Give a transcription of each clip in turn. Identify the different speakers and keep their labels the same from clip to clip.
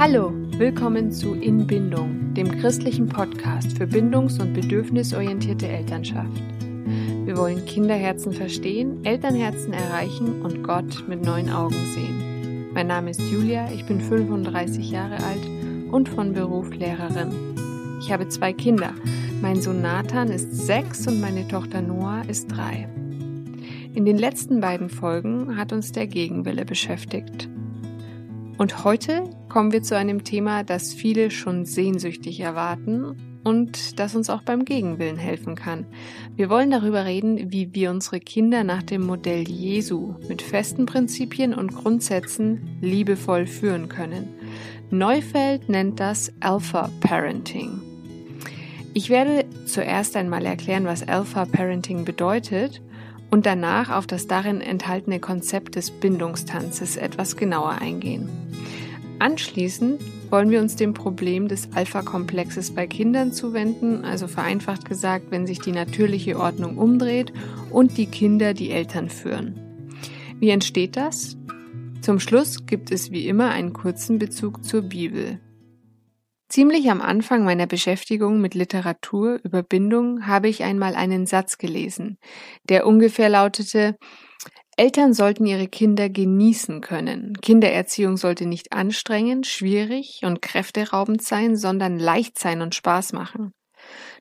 Speaker 1: Hallo, willkommen zu Inbindung, dem christlichen Podcast für bindungs- und bedürfnisorientierte Elternschaft. Wir wollen Kinderherzen verstehen, Elternherzen erreichen und Gott mit neuen Augen sehen. Mein Name ist Julia, ich bin 35 Jahre alt und von Beruf Lehrerin. Ich habe zwei Kinder. Mein Sohn Nathan ist sechs und meine Tochter Noah ist drei. In den letzten beiden Folgen hat uns der Gegenwille beschäftigt. Und heute kommen wir zu einem Thema, das viele schon sehnsüchtig erwarten und das uns auch beim Gegenwillen helfen kann. Wir wollen darüber reden, wie wir unsere Kinder nach dem Modell Jesu mit festen Prinzipien und Grundsätzen liebevoll führen können. Neufeld nennt das Alpha Parenting. Ich werde zuerst einmal erklären, was Alpha Parenting bedeutet und danach auf das darin enthaltene Konzept des Bindungstanzes etwas genauer eingehen. Anschließend wollen wir uns dem Problem des Alpha-Komplexes bei Kindern zuwenden, also vereinfacht gesagt, wenn sich die natürliche Ordnung umdreht und die Kinder die Eltern führen. Wie entsteht das? Zum Schluss gibt es wie immer einen kurzen Bezug zur Bibel. Ziemlich am Anfang meiner Beschäftigung mit Literatur über Bindung habe ich einmal einen Satz gelesen, der ungefähr lautete Eltern sollten ihre Kinder genießen können. Kindererziehung sollte nicht anstrengend, schwierig und kräfteraubend sein, sondern leicht sein und Spaß machen.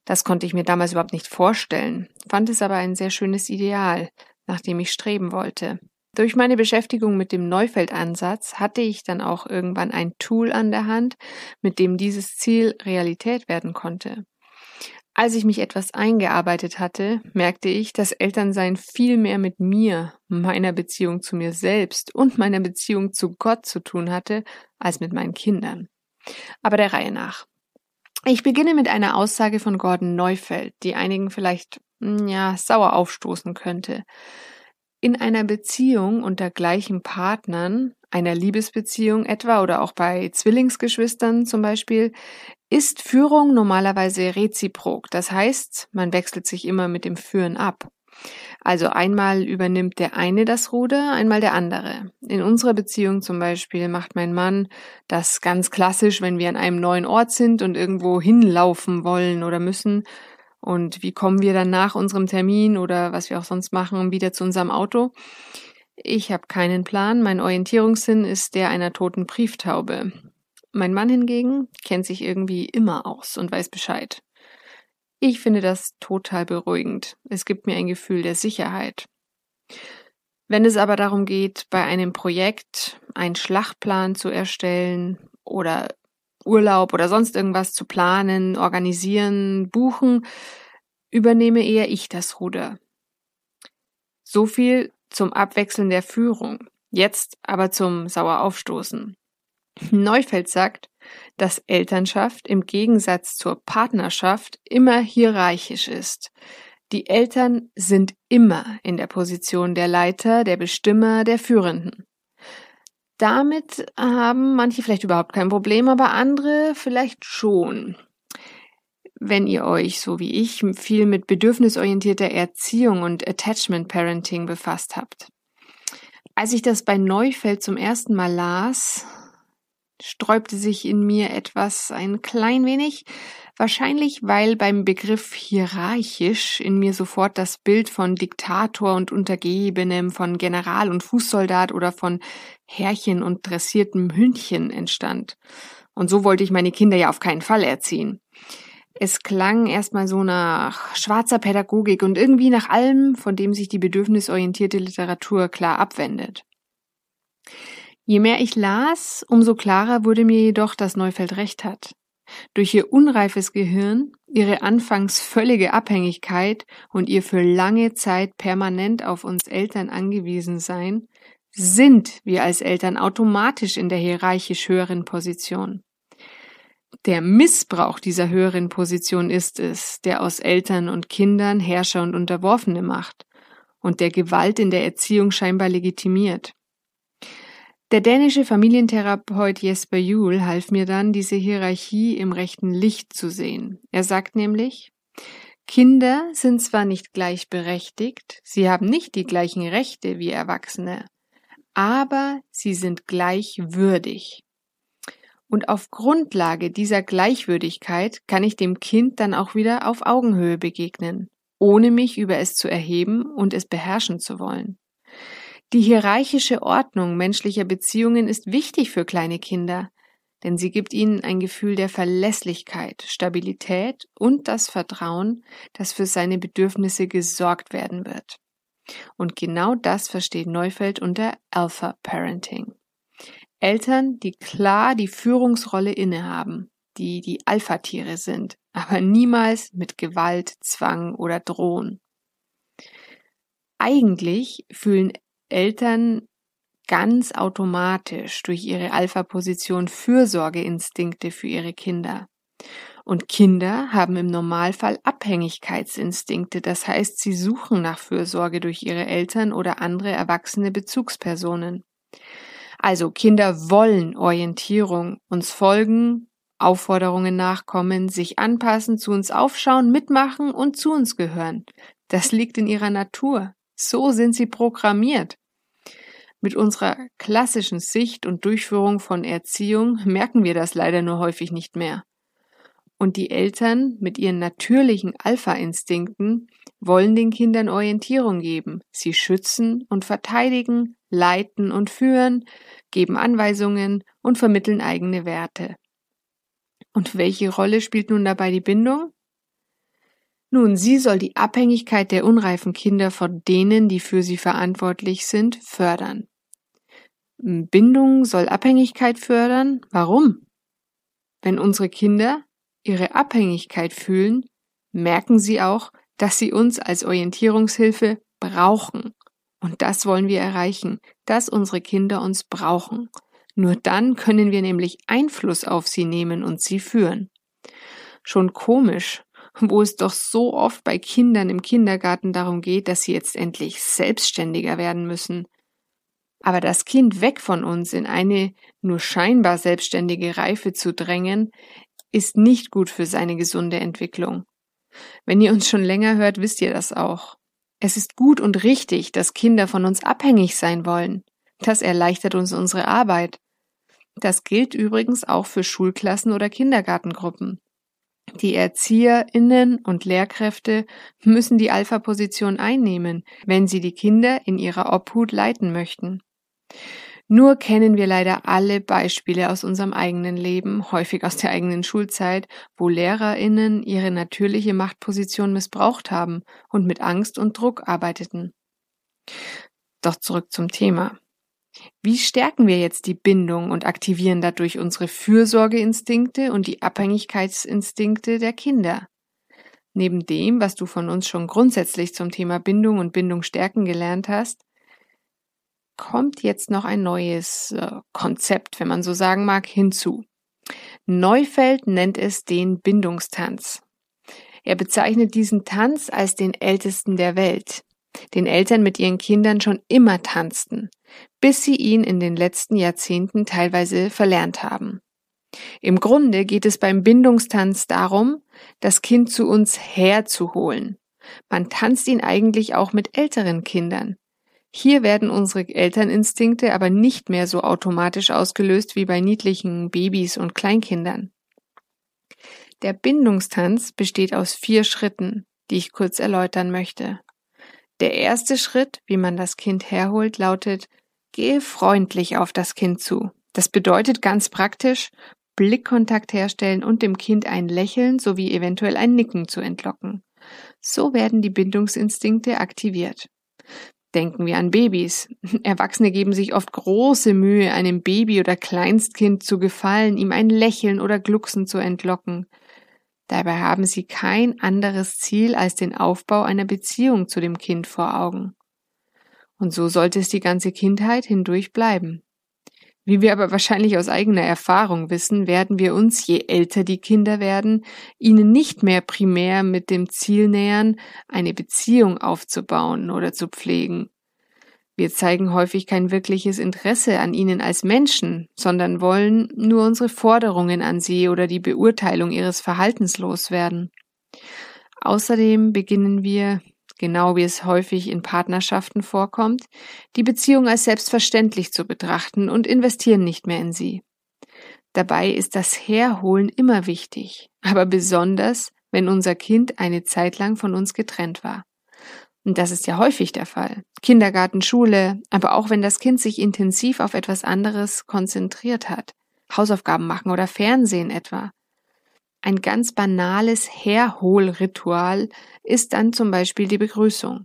Speaker 1: Das konnte ich mir damals überhaupt nicht vorstellen, fand es aber ein sehr schönes Ideal, nach dem ich streben wollte. Durch meine Beschäftigung mit dem Neufeld-Ansatz hatte ich dann auch irgendwann ein Tool an der Hand, mit dem dieses Ziel Realität werden konnte. Als ich mich etwas eingearbeitet hatte, merkte ich, dass Elternsein viel mehr mit mir, meiner Beziehung zu mir selbst und meiner Beziehung zu Gott zu tun hatte, als mit meinen Kindern. Aber der Reihe nach. Ich beginne mit einer Aussage von Gordon Neufeld, die einigen vielleicht, hm, ja, sauer aufstoßen könnte. In einer Beziehung unter gleichen Partnern, einer Liebesbeziehung etwa oder auch bei Zwillingsgeschwistern zum Beispiel, ist Führung normalerweise reziprok. Das heißt, man wechselt sich immer mit dem Führen ab. Also einmal übernimmt der eine das Ruder, einmal der andere. In unserer Beziehung zum Beispiel macht mein Mann das ganz klassisch, wenn wir an einem neuen Ort sind und irgendwo hinlaufen wollen oder müssen, und wie kommen wir dann nach unserem Termin oder was wir auch sonst machen wieder zu unserem Auto? Ich habe keinen Plan. Mein Orientierungssinn ist der einer toten Brieftaube. Mein Mann hingegen kennt sich irgendwie immer aus und weiß Bescheid. Ich finde das total beruhigend. Es gibt mir ein Gefühl der Sicherheit. Wenn es aber darum geht, bei einem Projekt einen Schlachtplan zu erstellen oder Urlaub oder sonst irgendwas zu planen, organisieren, buchen, übernehme eher ich das Ruder. So viel zum Abwechseln der Führung. Jetzt aber zum Saueraufstoßen. Neufeld sagt, dass Elternschaft im Gegensatz zur Partnerschaft immer hierarchisch ist. Die Eltern sind immer in der Position der Leiter, der Bestimmer, der Führenden. Damit haben manche vielleicht überhaupt kein Problem, aber andere vielleicht schon. Wenn ihr euch, so wie ich, viel mit bedürfnisorientierter Erziehung und Attachment Parenting befasst habt. Als ich das bei Neufeld zum ersten Mal las, sträubte sich in mir etwas ein klein wenig, wahrscheinlich weil beim Begriff hierarchisch in mir sofort das Bild von Diktator und Untergebenem, von General und Fußsoldat oder von Herrchen und dressiertem Hündchen entstand. Und so wollte ich meine Kinder ja auf keinen Fall erziehen. Es klang erstmal so nach schwarzer Pädagogik und irgendwie nach allem, von dem sich die bedürfnisorientierte Literatur klar abwendet. Je mehr ich las, umso klarer wurde mir jedoch, dass Neufeld recht hat. Durch ihr unreifes Gehirn, ihre anfangs völlige Abhängigkeit und ihr für lange Zeit permanent auf uns Eltern angewiesen sein, sind wir als Eltern automatisch in der hierarchisch höheren Position. Der Missbrauch dieser höheren Position ist es, der aus Eltern und Kindern Herrscher und Unterworfene macht und der Gewalt in der Erziehung scheinbar legitimiert. Der dänische Familientherapeut Jesper Juhl half mir dann, diese Hierarchie im rechten Licht zu sehen. Er sagt nämlich, Kinder sind zwar nicht gleichberechtigt, sie haben nicht die gleichen Rechte wie Erwachsene, aber sie sind gleichwürdig. Und auf Grundlage dieser Gleichwürdigkeit kann ich dem Kind dann auch wieder auf Augenhöhe begegnen, ohne mich über es zu erheben und es beherrschen zu wollen. Die hierarchische Ordnung menschlicher Beziehungen ist wichtig für kleine Kinder, denn sie gibt ihnen ein Gefühl der Verlässlichkeit, Stabilität und das Vertrauen, dass für seine Bedürfnisse gesorgt werden wird. Und genau das versteht Neufeld unter Alpha Parenting. Eltern, die klar die Führungsrolle innehaben, die die Alpha-Tiere sind, aber niemals mit Gewalt, Zwang oder Drohen. Eigentlich fühlen Eltern ganz automatisch durch ihre Alpha-Position Fürsorgeinstinkte für ihre Kinder. Und Kinder haben im Normalfall Abhängigkeitsinstinkte, das heißt, sie suchen nach Fürsorge durch ihre Eltern oder andere erwachsene Bezugspersonen. Also Kinder wollen Orientierung, uns folgen, Aufforderungen nachkommen, sich anpassen, zu uns aufschauen, mitmachen und zu uns gehören. Das liegt in ihrer Natur. So sind sie programmiert. Mit unserer klassischen Sicht und Durchführung von Erziehung merken wir das leider nur häufig nicht mehr. Und die Eltern mit ihren natürlichen Alpha-Instinkten wollen den Kindern Orientierung geben, sie schützen und verteidigen, leiten und führen, geben Anweisungen und vermitteln eigene Werte. Und welche Rolle spielt nun dabei die Bindung? Nun, sie soll die Abhängigkeit der unreifen Kinder von denen, die für sie verantwortlich sind, fördern. Bindung soll Abhängigkeit fördern. Warum? Wenn unsere Kinder ihre Abhängigkeit fühlen, merken sie auch, dass sie uns als Orientierungshilfe brauchen. Und das wollen wir erreichen, dass unsere Kinder uns brauchen. Nur dann können wir nämlich Einfluss auf sie nehmen und sie führen. Schon komisch, wo es doch so oft bei Kindern im Kindergarten darum geht, dass sie jetzt endlich selbstständiger werden müssen. Aber das Kind weg von uns in eine nur scheinbar selbstständige Reife zu drängen, ist nicht gut für seine gesunde Entwicklung. Wenn ihr uns schon länger hört, wisst ihr das auch. Es ist gut und richtig, dass Kinder von uns abhängig sein wollen. Das erleichtert uns unsere Arbeit. Das gilt übrigens auch für Schulklassen oder Kindergartengruppen. Die ErzieherInnen und Lehrkräfte müssen die Alpha-Position einnehmen, wenn sie die Kinder in ihrer Obhut leiten möchten. Nur kennen wir leider alle Beispiele aus unserem eigenen Leben, häufig aus der eigenen Schulzeit, wo Lehrerinnen ihre natürliche Machtposition missbraucht haben und mit Angst und Druck arbeiteten. Doch zurück zum Thema. Wie stärken wir jetzt die Bindung und aktivieren dadurch unsere Fürsorgeinstinkte und die Abhängigkeitsinstinkte der Kinder? Neben dem, was du von uns schon grundsätzlich zum Thema Bindung und Bindung stärken gelernt hast, kommt jetzt noch ein neues äh, Konzept, wenn man so sagen mag, hinzu. Neufeld nennt es den Bindungstanz. Er bezeichnet diesen Tanz als den ältesten der Welt, den Eltern mit ihren Kindern schon immer tanzten, bis sie ihn in den letzten Jahrzehnten teilweise verlernt haben. Im Grunde geht es beim Bindungstanz darum, das Kind zu uns herzuholen. Man tanzt ihn eigentlich auch mit älteren Kindern, hier werden unsere Elterninstinkte aber nicht mehr so automatisch ausgelöst wie bei niedlichen Babys und Kleinkindern. Der Bindungstanz besteht aus vier Schritten, die ich kurz erläutern möchte. Der erste Schritt, wie man das Kind herholt, lautet, gehe freundlich auf das Kind zu. Das bedeutet ganz praktisch, Blickkontakt herstellen und dem Kind ein Lächeln sowie eventuell ein Nicken zu entlocken. So werden die Bindungsinstinkte aktiviert. Denken wir an Babys. Erwachsene geben sich oft große Mühe, einem Baby oder Kleinstkind zu gefallen, ihm ein Lächeln oder Glucksen zu entlocken. Dabei haben sie kein anderes Ziel als den Aufbau einer Beziehung zu dem Kind vor Augen. Und so sollte es die ganze Kindheit hindurch bleiben. Wie wir aber wahrscheinlich aus eigener Erfahrung wissen, werden wir uns, je älter die Kinder werden, ihnen nicht mehr primär mit dem Ziel nähern, eine Beziehung aufzubauen oder zu pflegen. Wir zeigen häufig kein wirkliches Interesse an ihnen als Menschen, sondern wollen nur unsere Forderungen an sie oder die Beurteilung ihres Verhaltens loswerden. Außerdem beginnen wir, genau wie es häufig in Partnerschaften vorkommt, die Beziehung als selbstverständlich zu betrachten und investieren nicht mehr in sie. Dabei ist das Herholen immer wichtig, aber besonders, wenn unser Kind eine Zeit lang von uns getrennt war. Und das ist ja häufig der Fall. Kindergarten, Schule, aber auch wenn das Kind sich intensiv auf etwas anderes konzentriert hat. Hausaufgaben machen oder Fernsehen etwa. Ein ganz banales Herholritual ist dann zum Beispiel die Begrüßung.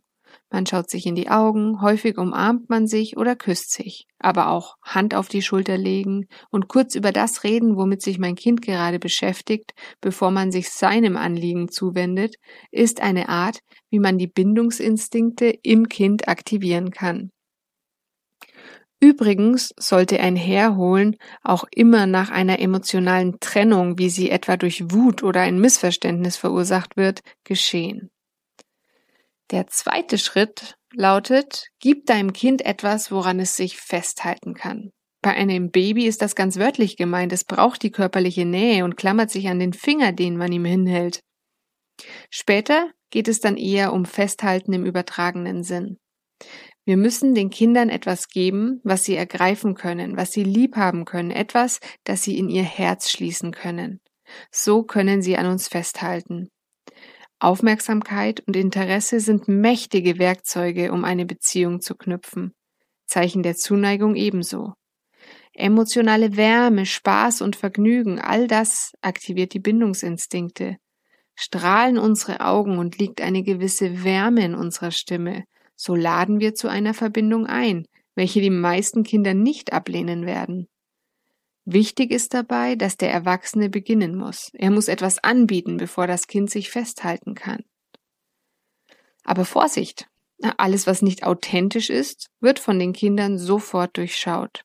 Speaker 1: Man schaut sich in die Augen, häufig umarmt man sich oder küsst sich, aber auch Hand auf die Schulter legen und kurz über das reden, womit sich mein Kind gerade beschäftigt, bevor man sich seinem Anliegen zuwendet, ist eine Art, wie man die Bindungsinstinkte im Kind aktivieren kann. Übrigens sollte ein Herholen auch immer nach einer emotionalen Trennung, wie sie etwa durch Wut oder ein Missverständnis verursacht wird, geschehen. Der zweite Schritt lautet, gib deinem Kind etwas, woran es sich festhalten kann. Bei einem Baby ist das ganz wörtlich gemeint. Es braucht die körperliche Nähe und klammert sich an den Finger, den man ihm hinhält. Später geht es dann eher um Festhalten im übertragenen Sinn. Wir müssen den Kindern etwas geben, was sie ergreifen können, was sie lieb haben können, etwas, das sie in ihr Herz schließen können. So können sie an uns festhalten. Aufmerksamkeit und Interesse sind mächtige Werkzeuge, um eine Beziehung zu knüpfen. Zeichen der Zuneigung ebenso. Emotionale Wärme, Spaß und Vergnügen, all das aktiviert die Bindungsinstinkte. Strahlen unsere Augen und liegt eine gewisse Wärme in unserer Stimme, so laden wir zu einer Verbindung ein, welche die meisten Kinder nicht ablehnen werden. Wichtig ist dabei, dass der Erwachsene beginnen muss. Er muss etwas anbieten, bevor das Kind sich festhalten kann. Aber Vorsicht! Alles, was nicht authentisch ist, wird von den Kindern sofort durchschaut.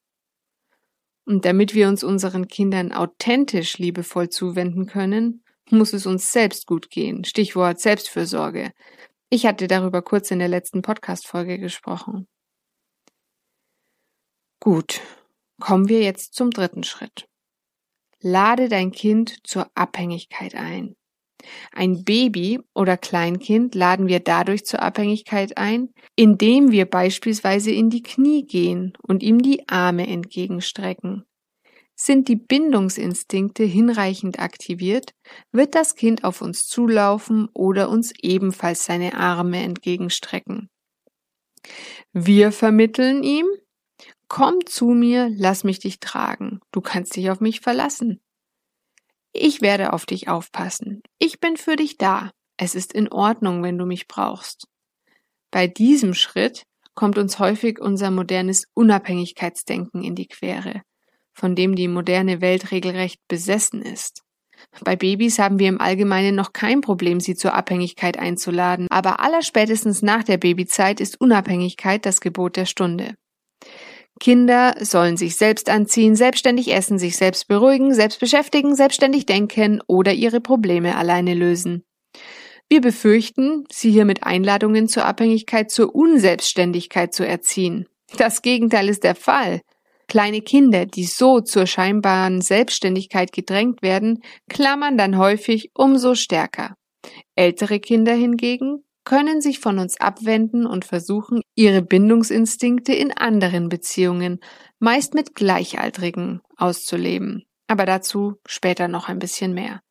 Speaker 1: Und damit wir uns unseren Kindern authentisch liebevoll zuwenden können, muss es uns selbst gut gehen. Stichwort Selbstfürsorge. Ich hatte darüber kurz in der letzten Podcast-Folge gesprochen. Gut, Kommen wir jetzt zum dritten Schritt. Lade dein Kind zur Abhängigkeit ein. Ein Baby oder Kleinkind laden wir dadurch zur Abhängigkeit ein, indem wir beispielsweise in die Knie gehen und ihm die Arme entgegenstrecken. Sind die Bindungsinstinkte hinreichend aktiviert, wird das Kind auf uns zulaufen oder uns ebenfalls seine Arme entgegenstrecken. Wir vermitteln ihm, Komm zu mir, lass mich dich tragen. Du kannst dich auf mich verlassen. Ich werde auf dich aufpassen. Ich bin für dich da. Es ist in Ordnung, wenn du mich brauchst. Bei diesem Schritt kommt uns häufig unser modernes Unabhängigkeitsdenken in die Quere, von dem die moderne Welt regelrecht besessen ist. Bei Babys haben wir im Allgemeinen noch kein Problem, sie zur Abhängigkeit einzuladen, aber allerspätestens nach der Babyzeit ist Unabhängigkeit das Gebot der Stunde. Kinder sollen sich selbst anziehen, selbstständig essen, sich selbst beruhigen, selbst beschäftigen, selbstständig denken oder ihre Probleme alleine lösen. Wir befürchten, sie hier mit Einladungen zur Abhängigkeit zur Unselbstständigkeit zu erziehen. Das Gegenteil ist der Fall. Kleine Kinder, die so zur scheinbaren Selbstständigkeit gedrängt werden, klammern dann häufig umso stärker. Ältere Kinder hingegen können sich von uns abwenden und versuchen, ihre Bindungsinstinkte in anderen Beziehungen, meist mit Gleichaltrigen, auszuleben. Aber dazu später noch ein bisschen mehr.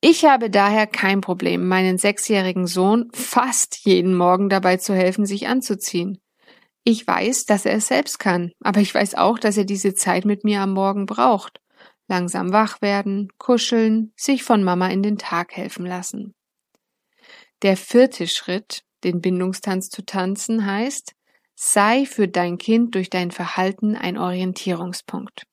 Speaker 1: Ich habe daher kein Problem, meinen sechsjährigen Sohn fast jeden Morgen dabei zu helfen, sich anzuziehen. Ich weiß, dass er es selbst kann, aber ich weiß auch, dass er diese Zeit mit mir am Morgen braucht. Langsam wach werden, kuscheln, sich von Mama in den Tag helfen lassen. Der vierte Schritt, den Bindungstanz zu tanzen, heißt, sei für dein Kind durch dein Verhalten ein Orientierungspunkt.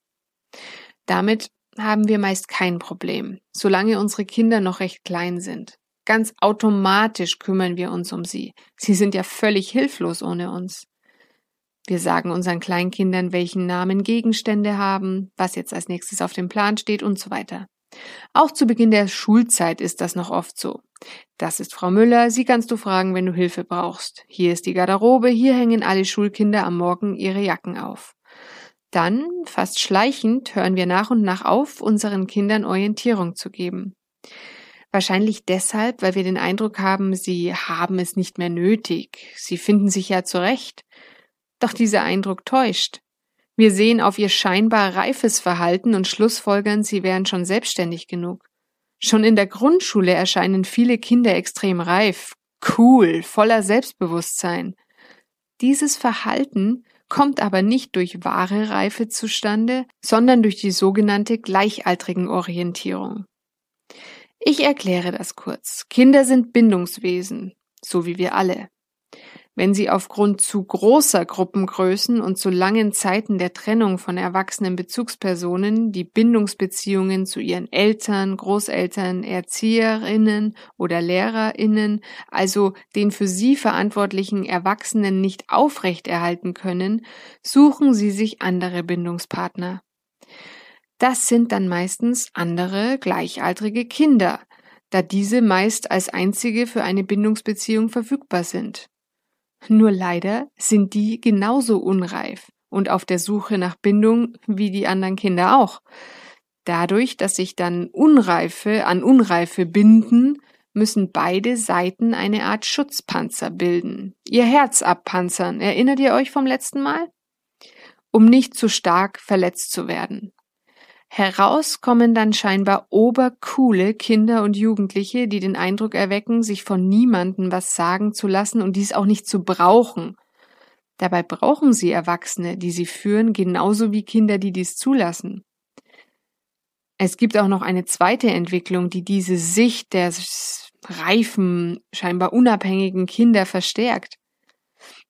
Speaker 1: Damit haben wir meist kein Problem, solange unsere Kinder noch recht klein sind. Ganz automatisch kümmern wir uns um sie. Sie sind ja völlig hilflos ohne uns. Wir sagen unseren Kleinkindern, welchen Namen Gegenstände haben, was jetzt als nächstes auf dem Plan steht und so weiter. Auch zu Beginn der Schulzeit ist das noch oft so. Das ist Frau Müller, sie kannst du fragen, wenn du Hilfe brauchst. Hier ist die Garderobe, hier hängen alle Schulkinder am Morgen ihre Jacken auf. Dann, fast schleichend, hören wir nach und nach auf, unseren Kindern Orientierung zu geben. Wahrscheinlich deshalb, weil wir den Eindruck haben, sie haben es nicht mehr nötig, sie finden sich ja zurecht. Doch dieser Eindruck täuscht. Wir sehen auf ihr scheinbar reifes Verhalten und schlussfolgern, sie wären schon selbstständig genug. Schon in der Grundschule erscheinen viele Kinder extrem reif, cool, voller Selbstbewusstsein. Dieses Verhalten kommt aber nicht durch wahre Reife zustande, sondern durch die sogenannte gleichaltrigen Orientierung. Ich erkläre das kurz. Kinder sind Bindungswesen, so wie wir alle. Wenn sie aufgrund zu großer Gruppengrößen und zu langen Zeiten der Trennung von erwachsenen Bezugspersonen die Bindungsbeziehungen zu ihren Eltern, Großeltern, Erzieherinnen oder Lehrerinnen, also den für sie verantwortlichen Erwachsenen nicht aufrechterhalten können, suchen sie sich andere Bindungspartner. Das sind dann meistens andere gleichaltrige Kinder, da diese meist als einzige für eine Bindungsbeziehung verfügbar sind. Nur leider sind die genauso unreif und auf der Suche nach Bindung wie die anderen Kinder auch. Dadurch, dass sich dann Unreife an Unreife binden, müssen beide Seiten eine Art Schutzpanzer bilden. Ihr Herz abpanzern. Erinnert ihr euch vom letzten Mal? Um nicht zu stark verletzt zu werden. Heraus kommen dann scheinbar obercoole Kinder und Jugendliche, die den Eindruck erwecken, sich von niemandem was sagen zu lassen und dies auch nicht zu brauchen. Dabei brauchen sie Erwachsene, die sie führen, genauso wie Kinder, die dies zulassen. Es gibt auch noch eine zweite Entwicklung, die diese Sicht der reifen, scheinbar unabhängigen Kinder verstärkt.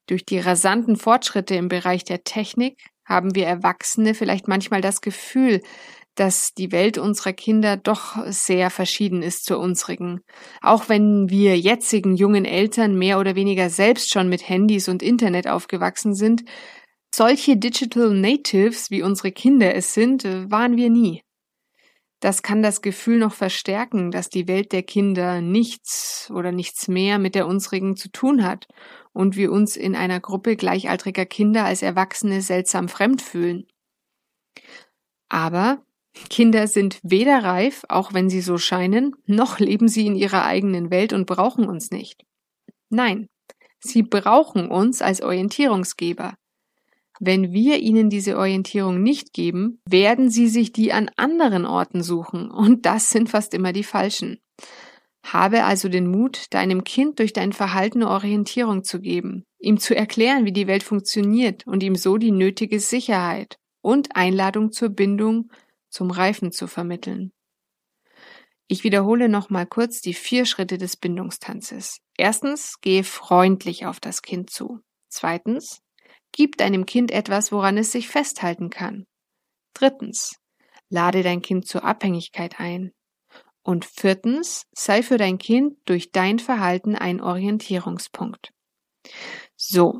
Speaker 1: Durch die rasanten Fortschritte im Bereich der Technik haben wir Erwachsene vielleicht manchmal das Gefühl, dass die Welt unserer Kinder doch sehr verschieden ist zur unsrigen. Auch wenn wir jetzigen jungen Eltern mehr oder weniger selbst schon mit Handys und Internet aufgewachsen sind, solche Digital Natives, wie unsere Kinder es sind, waren wir nie. Das kann das Gefühl noch verstärken, dass die Welt der Kinder nichts oder nichts mehr mit der unsrigen zu tun hat und wir uns in einer Gruppe gleichaltriger Kinder als Erwachsene seltsam fremd fühlen. Aber Kinder sind weder reif, auch wenn sie so scheinen, noch leben sie in ihrer eigenen Welt und brauchen uns nicht. Nein, sie brauchen uns als Orientierungsgeber. Wenn wir ihnen diese Orientierung nicht geben, werden sie sich die an anderen Orten suchen, und das sind fast immer die falschen. Habe also den Mut, deinem Kind durch dein Verhalten Orientierung zu geben, ihm zu erklären, wie die Welt funktioniert und ihm so die nötige Sicherheit und Einladung zur Bindung zum Reifen zu vermitteln. Ich wiederhole noch mal kurz die vier Schritte des Bindungstanzes. Erstens, gehe freundlich auf das Kind zu. Zweitens, gib deinem Kind etwas, woran es sich festhalten kann. Drittens, lade dein Kind zur Abhängigkeit ein. Und viertens, sei für dein Kind durch dein Verhalten ein Orientierungspunkt. So.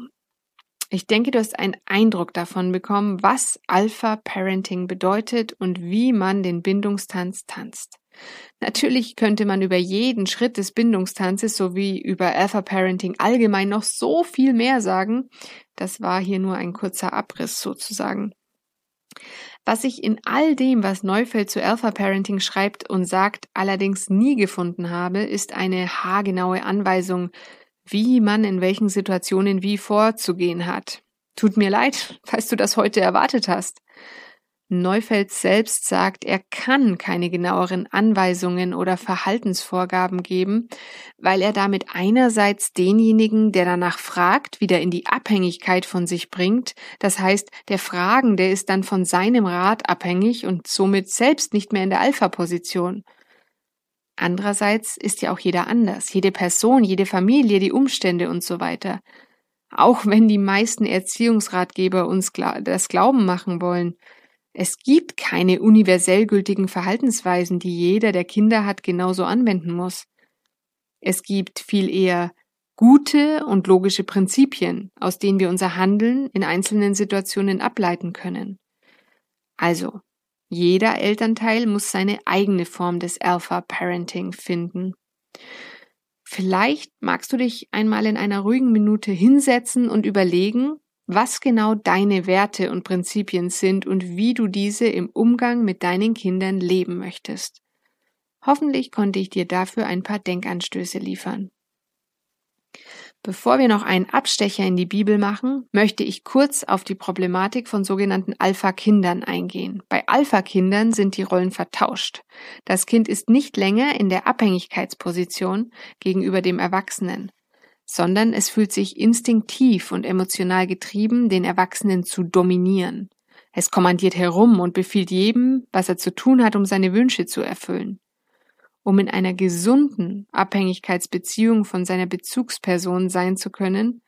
Speaker 1: Ich denke, du hast einen Eindruck davon bekommen, was Alpha Parenting bedeutet und wie man den Bindungstanz tanzt. Natürlich könnte man über jeden Schritt des Bindungstanzes sowie über Alpha Parenting allgemein noch so viel mehr sagen. Das war hier nur ein kurzer Abriss sozusagen. Was ich in all dem, was Neufeld zu Alpha Parenting schreibt und sagt, allerdings nie gefunden habe, ist eine haargenaue Anweisung, wie man in welchen Situationen wie vorzugehen hat. Tut mir leid, falls du das heute erwartet hast. Neufeld selbst sagt, er kann keine genaueren Anweisungen oder Verhaltensvorgaben geben, weil er damit einerseits denjenigen, der danach fragt, wieder in die Abhängigkeit von sich bringt. Das heißt, der Fragende ist dann von seinem Rat abhängig und somit selbst nicht mehr in der Alpha-Position. Andererseits ist ja auch jeder anders, jede Person, jede Familie, die Umstände und so weiter. Auch wenn die meisten Erziehungsratgeber uns das Glauben machen wollen, es gibt keine universell gültigen Verhaltensweisen, die jeder, der Kinder hat, genauso anwenden muss. Es gibt viel eher gute und logische Prinzipien, aus denen wir unser Handeln in einzelnen Situationen ableiten können. Also, jeder Elternteil muss seine eigene Form des Alpha Parenting finden. Vielleicht magst du dich einmal in einer ruhigen Minute hinsetzen und überlegen, was genau deine Werte und Prinzipien sind und wie du diese im Umgang mit deinen Kindern leben möchtest. Hoffentlich konnte ich dir dafür ein paar Denkanstöße liefern. Bevor wir noch einen Abstecher in die Bibel machen, möchte ich kurz auf die Problematik von sogenannten Alpha-Kindern eingehen. Bei Alpha-Kindern sind die Rollen vertauscht. Das Kind ist nicht länger in der Abhängigkeitsposition gegenüber dem Erwachsenen, sondern es fühlt sich instinktiv und emotional getrieben, den Erwachsenen zu dominieren. Es kommandiert herum und befiehlt jedem, was er zu tun hat, um seine Wünsche zu erfüllen. Um in einer gesunden Abhängigkeitsbeziehung von seiner Bezugsperson sein zu können,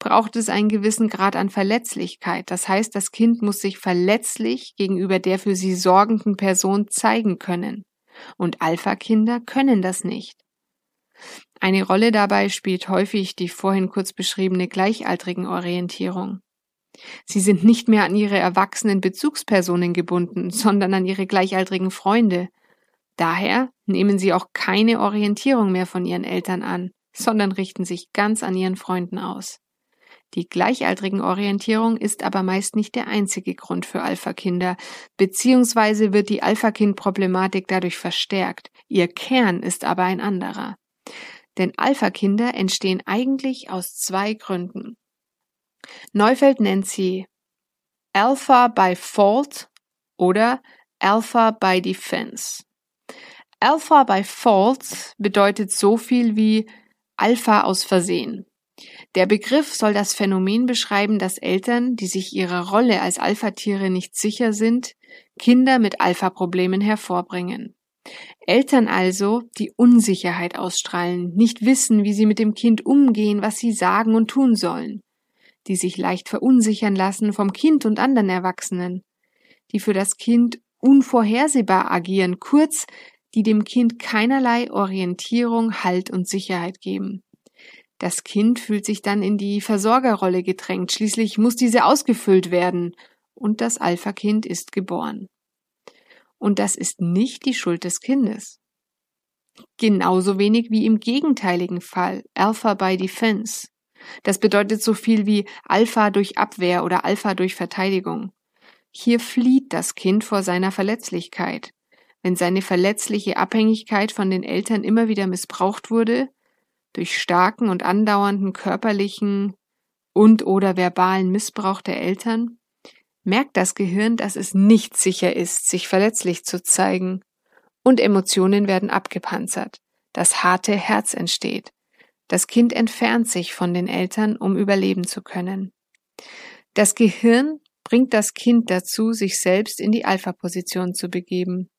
Speaker 1: braucht es einen gewissen Grad an Verletzlichkeit. Das heißt, das Kind muss sich verletzlich gegenüber der für sie sorgenden Person zeigen können. Und Alpha-Kinder können das nicht. Eine Rolle dabei spielt häufig die vorhin kurz beschriebene gleichaltrigen Orientierung. Sie sind nicht mehr an ihre erwachsenen Bezugspersonen gebunden, sondern an ihre gleichaltrigen Freunde, Daher nehmen sie auch keine Orientierung mehr von ihren Eltern an, sondern richten sich ganz an ihren Freunden aus. Die gleichaltrigen Orientierung ist aber meist nicht der einzige Grund für Alpha-Kinder, beziehungsweise wird die Alpha-Kind-Problematik dadurch verstärkt. Ihr Kern ist aber ein anderer. Denn Alpha-Kinder entstehen eigentlich aus zwei Gründen. Neufeld nennt sie Alpha by Fault oder Alpha by Defense. Alpha by Fault bedeutet so viel wie Alpha aus Versehen. Der Begriff soll das Phänomen beschreiben, dass Eltern, die sich ihrer Rolle als Alpha-Tiere nicht sicher sind, Kinder mit Alpha-Problemen hervorbringen. Eltern also, die Unsicherheit ausstrahlen, nicht wissen, wie sie mit dem Kind umgehen, was sie sagen und tun sollen, die sich leicht verunsichern lassen vom Kind und anderen Erwachsenen, die für das Kind unvorhersehbar agieren, kurz die dem Kind keinerlei Orientierung, Halt und Sicherheit geben. Das Kind fühlt sich dann in die Versorgerrolle gedrängt, schließlich muss diese ausgefüllt werden, und das Alpha-Kind ist geboren. Und das ist nicht die Schuld des Kindes. Genauso wenig wie im gegenteiligen Fall, Alpha by Defense. Das bedeutet so viel wie Alpha durch Abwehr oder Alpha durch Verteidigung. Hier flieht das Kind vor seiner Verletzlichkeit wenn seine verletzliche Abhängigkeit von den Eltern immer wieder missbraucht wurde, durch starken und andauernden körperlichen und oder verbalen Missbrauch der Eltern, merkt das Gehirn, dass es nicht sicher ist, sich verletzlich zu zeigen, und Emotionen werden abgepanzert, das harte Herz entsteht, das Kind entfernt sich von den Eltern, um überleben zu können. Das Gehirn bringt das Kind dazu, sich selbst in die Alpha-Position zu begeben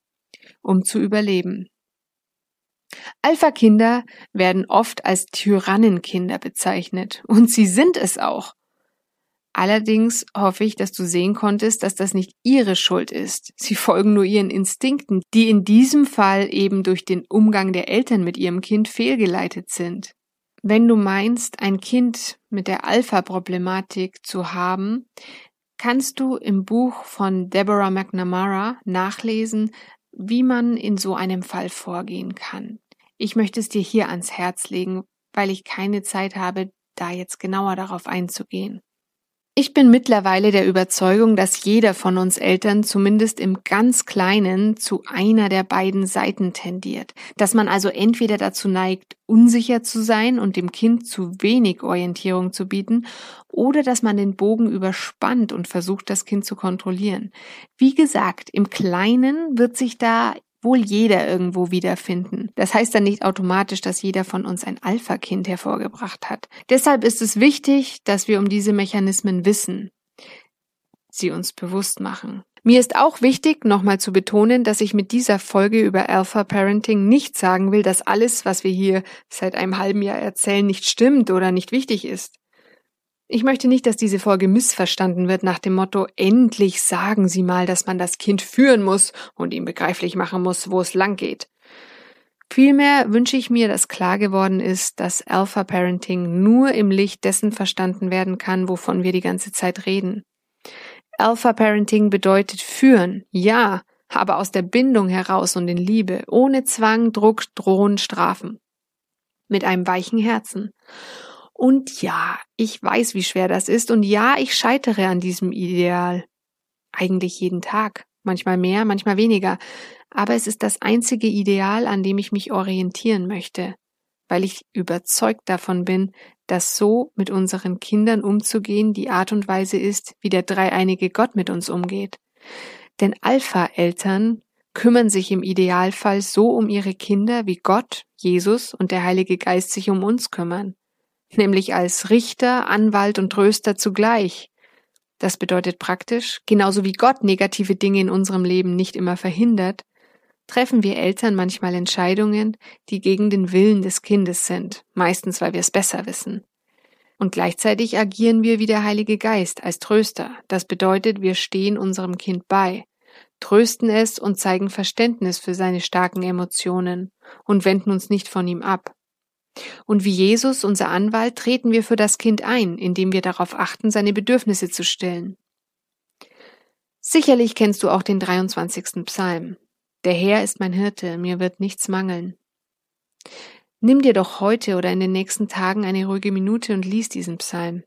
Speaker 1: um zu überleben. Alpha-Kinder werden oft als Tyrannenkinder bezeichnet und sie sind es auch. Allerdings hoffe ich, dass du sehen konntest, dass das nicht ihre Schuld ist. Sie folgen nur ihren Instinkten, die in diesem Fall eben durch den Umgang der Eltern mit ihrem Kind fehlgeleitet sind. Wenn du meinst, ein Kind mit der Alpha-Problematik zu haben, kannst du im Buch von Deborah McNamara nachlesen, wie man in so einem Fall vorgehen kann. Ich möchte es dir hier ans Herz legen, weil ich keine Zeit habe, da jetzt genauer darauf einzugehen. Ich bin mittlerweile der Überzeugung, dass jeder von uns Eltern zumindest im ganz Kleinen zu einer der beiden Seiten tendiert, dass man also entweder dazu neigt, unsicher zu sein und dem Kind zu wenig Orientierung zu bieten, oder dass man den Bogen überspannt und versucht, das Kind zu kontrollieren. Wie gesagt, im Kleinen wird sich da wohl jeder irgendwo wiederfinden. Das heißt dann nicht automatisch, dass jeder von uns ein Alpha-Kind hervorgebracht hat. Deshalb ist es wichtig, dass wir um diese Mechanismen wissen, sie uns bewusst machen. Mir ist auch wichtig, nochmal zu betonen, dass ich mit dieser Folge über Alpha Parenting nicht sagen will, dass alles, was wir hier seit einem halben Jahr erzählen, nicht stimmt oder nicht wichtig ist. Ich möchte nicht, dass diese Folge missverstanden wird nach dem Motto, endlich sagen Sie mal, dass man das Kind führen muss und ihm begreiflich machen muss, wo es lang geht. Vielmehr wünsche ich mir, dass klar geworden ist, dass Alpha Parenting nur im Licht dessen verstanden werden kann, wovon wir die ganze Zeit reden. Alpha Parenting bedeutet führen, ja, aber aus der Bindung heraus und in Liebe, ohne Zwang, Druck, Drohen, Strafen. Mit einem weichen Herzen. Und ja, ich weiß, wie schwer das ist. Und ja, ich scheitere an diesem Ideal. Eigentlich jeden Tag. Manchmal mehr, manchmal weniger. Aber es ist das einzige Ideal, an dem ich mich orientieren möchte. weil ich überzeugt davon bin, dass so mit unseren Kindern umzugehen die Art und Weise ist, wie der dreieinige Gott mit uns umgeht. Denn Alpha-Eltern kümmern sich im Idealfall so um ihre Kinder, wie Gott, Jesus und der Heilige Geist sich um uns kümmern, nämlich als Richter, Anwalt und Tröster zugleich. Das bedeutet praktisch, genauso wie Gott negative Dinge in unserem Leben nicht immer verhindert, treffen wir Eltern manchmal Entscheidungen, die gegen den Willen des Kindes sind, meistens weil wir es besser wissen. Und gleichzeitig agieren wir wie der Heilige Geist als Tröster. Das bedeutet, wir stehen unserem Kind bei trösten es und zeigen Verständnis für seine starken Emotionen und wenden uns nicht von ihm ab. Und wie Jesus, unser Anwalt, treten wir für das Kind ein, indem wir darauf achten, seine Bedürfnisse zu stillen. Sicherlich kennst du auch den 23. Psalm. Der Herr ist mein Hirte, mir wird nichts mangeln. Nimm dir doch heute oder in den nächsten Tagen eine ruhige Minute und lies diesen Psalm.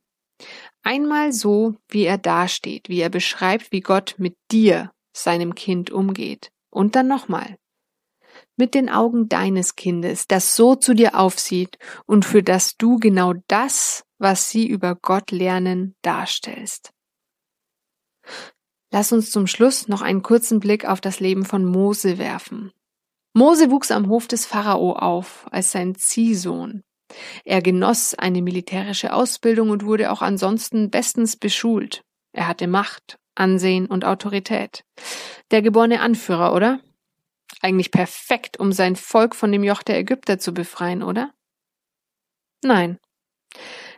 Speaker 1: Einmal so, wie er dasteht, wie er beschreibt, wie Gott mit dir seinem Kind umgeht. Und dann nochmal. Mit den Augen deines Kindes, das so zu dir aufsieht und für das du genau das, was sie über Gott lernen, darstellst. Lass uns zum Schluss noch einen kurzen Blick auf das Leben von Mose werfen. Mose wuchs am Hof des Pharao auf, als sein Ziehsohn. Er genoss eine militärische Ausbildung und wurde auch ansonsten bestens beschult. Er hatte Macht Ansehen und Autorität. Der geborene Anführer, oder? Eigentlich perfekt, um sein Volk von dem Joch der Ägypter zu befreien, oder? Nein.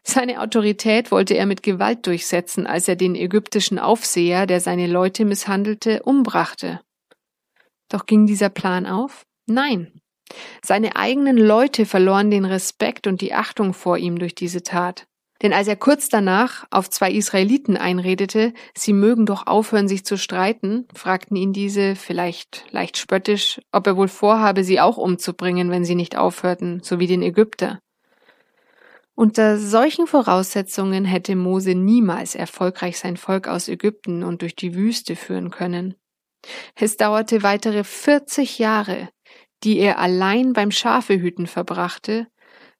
Speaker 1: Seine Autorität wollte er mit Gewalt durchsetzen, als er den ägyptischen Aufseher, der seine Leute misshandelte, umbrachte. Doch ging dieser Plan auf? Nein. Seine eigenen Leute verloren den Respekt und die Achtung vor ihm durch diese Tat. Denn als er kurz danach auf zwei Israeliten einredete, sie mögen doch aufhören, sich zu streiten, fragten ihn diese, vielleicht leicht spöttisch, ob er wohl vorhabe, sie auch umzubringen, wenn sie nicht aufhörten, so wie den Ägypter. Unter solchen Voraussetzungen hätte Mose niemals erfolgreich sein Volk aus Ägypten und durch die Wüste führen können. Es dauerte weitere 40 Jahre, die er allein beim Schafehüten verbrachte,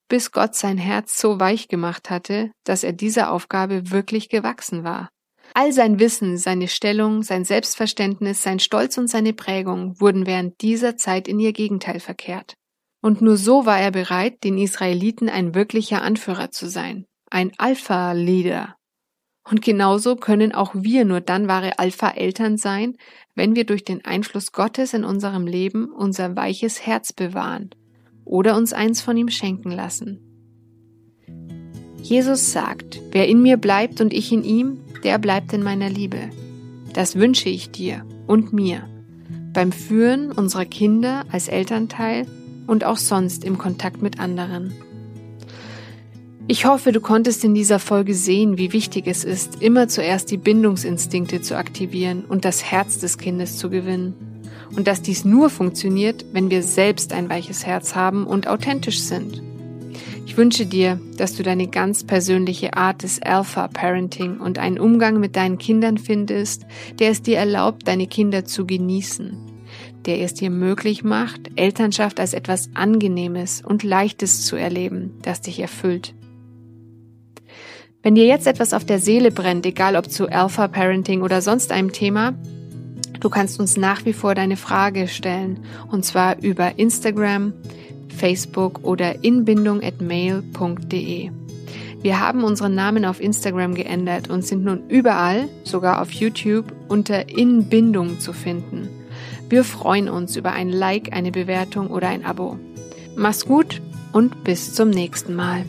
Speaker 1: bis Gott sein Herz so weich gemacht hatte, dass er dieser Aufgabe wirklich gewachsen war. All sein Wissen, seine Stellung, sein Selbstverständnis, sein Stolz und seine Prägung wurden während dieser Zeit in ihr Gegenteil verkehrt. Und nur so war er bereit, den Israeliten ein wirklicher Anführer zu sein, ein Alpha-Leader. Und genauso können auch wir nur dann wahre Alpha-Eltern sein, wenn wir durch den Einfluss Gottes in unserem Leben unser weiches Herz bewahren oder uns eins von ihm schenken lassen. Jesus sagt, wer in mir bleibt und ich in ihm, der bleibt in meiner Liebe. Das wünsche ich dir und mir beim Führen unserer Kinder als Elternteil und auch sonst im Kontakt mit anderen. Ich hoffe, du konntest in dieser Folge sehen, wie wichtig es ist, immer zuerst die Bindungsinstinkte zu aktivieren und das Herz des Kindes zu gewinnen und dass dies nur funktioniert, wenn wir selbst ein weiches Herz haben und authentisch sind. Ich wünsche dir, dass du deine ganz persönliche Art des Alpha Parenting und einen Umgang mit deinen Kindern findest, der es dir erlaubt, deine Kinder zu genießen, der es dir möglich macht, Elternschaft als etwas Angenehmes und Leichtes zu erleben, das dich erfüllt. Wenn dir jetzt etwas auf der Seele brennt, egal ob zu Alpha Parenting oder sonst einem Thema, Du kannst uns nach wie vor deine Frage stellen und zwar über Instagram, Facebook oder inbindung@mail.de. Wir haben unseren Namen auf Instagram geändert und sind nun überall, sogar auf YouTube, unter Inbindung zu finden. Wir freuen uns über ein Like, eine Bewertung oder ein Abo. Mach's gut und bis zum nächsten Mal.